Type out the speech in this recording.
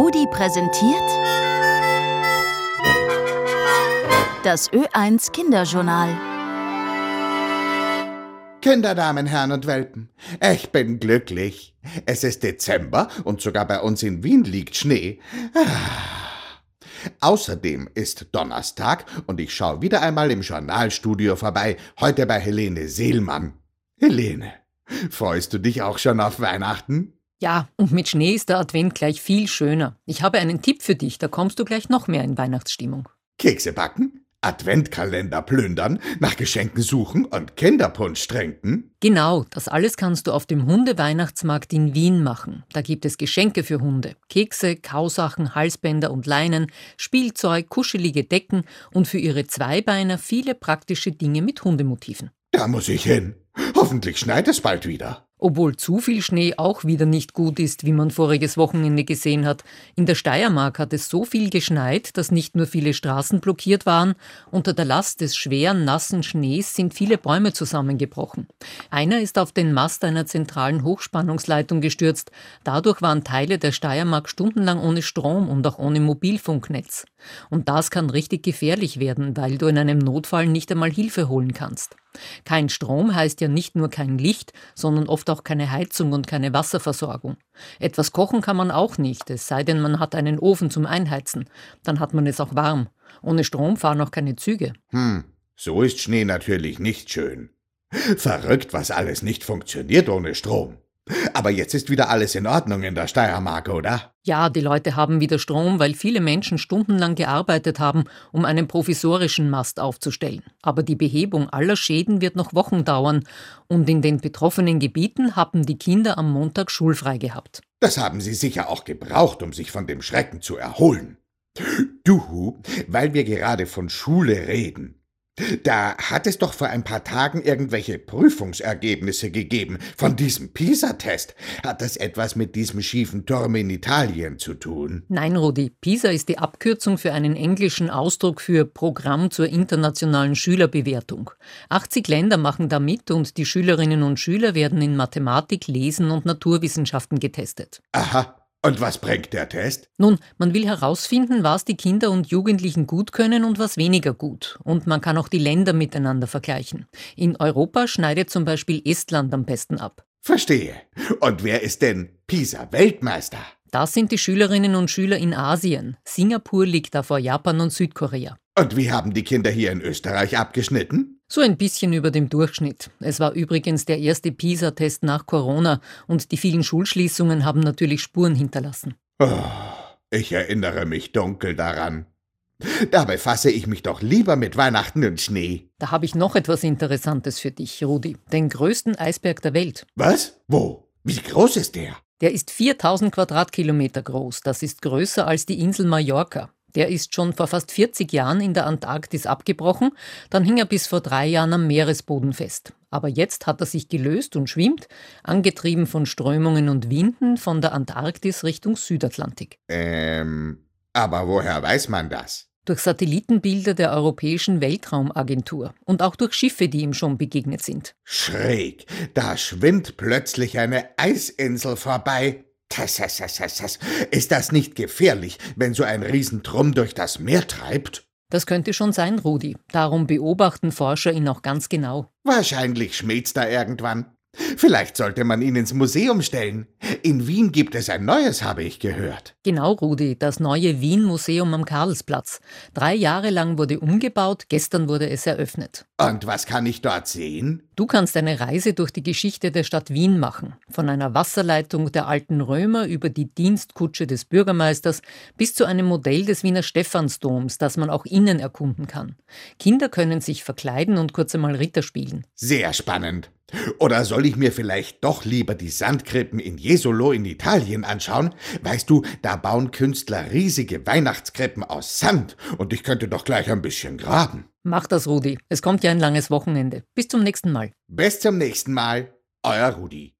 Rudi präsentiert das Ö1 Kinderjournal. Kinderdamen, Herren und Welpen, ich bin glücklich. Es ist Dezember und sogar bei uns in Wien liegt Schnee. Ah. Außerdem ist Donnerstag und ich schaue wieder einmal im Journalstudio vorbei, heute bei Helene Seelmann. Helene, freust du dich auch schon auf Weihnachten? Ja, und mit Schnee ist der Advent gleich viel schöner. Ich habe einen Tipp für dich, da kommst du gleich noch mehr in Weihnachtsstimmung. Kekse backen? Adventkalender plündern, nach Geschenken suchen und Kinderpunsch trinken? Genau, das alles kannst du auf dem Hundeweihnachtsmarkt in Wien machen. Da gibt es Geschenke für Hunde. Kekse, Kausachen, Halsbänder und Leinen, Spielzeug, kuschelige Decken und für ihre Zweibeiner viele praktische Dinge mit Hundemotiven. Da muss ich hin. Hoffentlich schneit es bald wieder. Obwohl zu viel Schnee auch wieder nicht gut ist, wie man voriges Wochenende gesehen hat. In der Steiermark hat es so viel geschneit, dass nicht nur viele Straßen blockiert waren, unter der Last des schweren, nassen Schnees sind viele Bäume zusammengebrochen. Einer ist auf den Mast einer zentralen Hochspannungsleitung gestürzt. Dadurch waren Teile der Steiermark stundenlang ohne Strom und auch ohne Mobilfunknetz. Und das kann richtig gefährlich werden, weil du in einem Notfall nicht einmal Hilfe holen kannst. Kein Strom heißt ja nicht nur kein Licht, sondern oft auch keine Heizung und keine Wasserversorgung. Etwas kochen kann man auch nicht, es sei denn, man hat einen Ofen zum Einheizen. Dann hat man es auch warm. Ohne Strom fahren auch keine Züge. Hm, so ist Schnee natürlich nicht schön. Verrückt, was alles nicht funktioniert ohne Strom. Aber jetzt ist wieder alles in Ordnung in der Steiermark, oder? Ja, die Leute haben wieder Strom, weil viele Menschen stundenlang gearbeitet haben, um einen provisorischen Mast aufzustellen. Aber die Behebung aller Schäden wird noch Wochen dauern und in den betroffenen Gebieten haben die Kinder am Montag schulfrei gehabt. Das haben sie sicher auch gebraucht, um sich von dem Schrecken zu erholen. Du, weil wir gerade von Schule reden. Da hat es doch vor ein paar Tagen irgendwelche Prüfungsergebnisse gegeben von diesem PISA-Test. Hat das etwas mit diesem schiefen Turm in Italien zu tun? Nein, Rudi. PISA ist die Abkürzung für einen englischen Ausdruck für Programm zur internationalen Schülerbewertung. 80 Länder machen da mit und die Schülerinnen und Schüler werden in Mathematik, Lesen und Naturwissenschaften getestet. Aha, und was bringt der Test? Nun, man will herausfinden, was die Kinder und Jugendlichen gut können und was weniger gut. Und man kann auch die Länder miteinander vergleichen. In Europa schneidet zum Beispiel Estland am besten ab. Verstehe. Und wer ist denn PISA-Weltmeister? Das sind die Schülerinnen und Schüler in Asien. Singapur liegt da vor Japan und Südkorea. Und wie haben die Kinder hier in Österreich abgeschnitten? So ein bisschen über dem Durchschnitt. Es war übrigens der erste PISA-Test nach Corona und die vielen Schulschließungen haben natürlich Spuren hinterlassen. Oh, ich erinnere mich dunkel daran. Da befasse ich mich doch lieber mit Weihnachten und Schnee. Da habe ich noch etwas Interessantes für dich, Rudi. Den größten Eisberg der Welt. Was? Wo? Wie groß ist der? Der ist 4000 Quadratkilometer groß. Das ist größer als die Insel Mallorca. Der ist schon vor fast 40 Jahren in der Antarktis abgebrochen, dann hing er bis vor drei Jahren am Meeresboden fest. Aber jetzt hat er sich gelöst und schwimmt, angetrieben von Strömungen und Winden von der Antarktis Richtung Südatlantik. Ähm, aber woher weiß man das? Durch Satellitenbilder der Europäischen Weltraumagentur und auch durch Schiffe, die ihm schon begegnet sind. Schräg, da schwimmt plötzlich eine Eisinsel vorbei. Das, das, das, das. Ist das nicht gefährlich, wenn so ein Riesentrumm durch das Meer treibt? Das könnte schon sein, Rudi. Darum beobachten Forscher ihn auch ganz genau. Wahrscheinlich schmäht's da irgendwann. Vielleicht sollte man ihn ins Museum stellen. In Wien gibt es ein neues, habe ich gehört. Genau, Rudi, das neue Wien-Museum am Karlsplatz. Drei Jahre lang wurde umgebaut, gestern wurde es eröffnet. Und was kann ich dort sehen? Du kannst eine Reise durch die Geschichte der Stadt Wien machen. Von einer Wasserleitung der alten Römer über die Dienstkutsche des Bürgermeisters bis zu einem Modell des Wiener Stephansdoms, das man auch innen erkunden kann. Kinder können sich verkleiden und kurz einmal Ritter spielen. Sehr spannend. Oder soll ich mir vielleicht doch lieber die Sandkrippen in Jesolo in Italien anschauen? Weißt du, da bauen Künstler riesige Weihnachtskrippen aus Sand und ich könnte doch gleich ein bisschen graben. Mach das, Rudi. Es kommt ja ein langes Wochenende. Bis zum nächsten Mal. Bis zum nächsten Mal. Euer Rudi.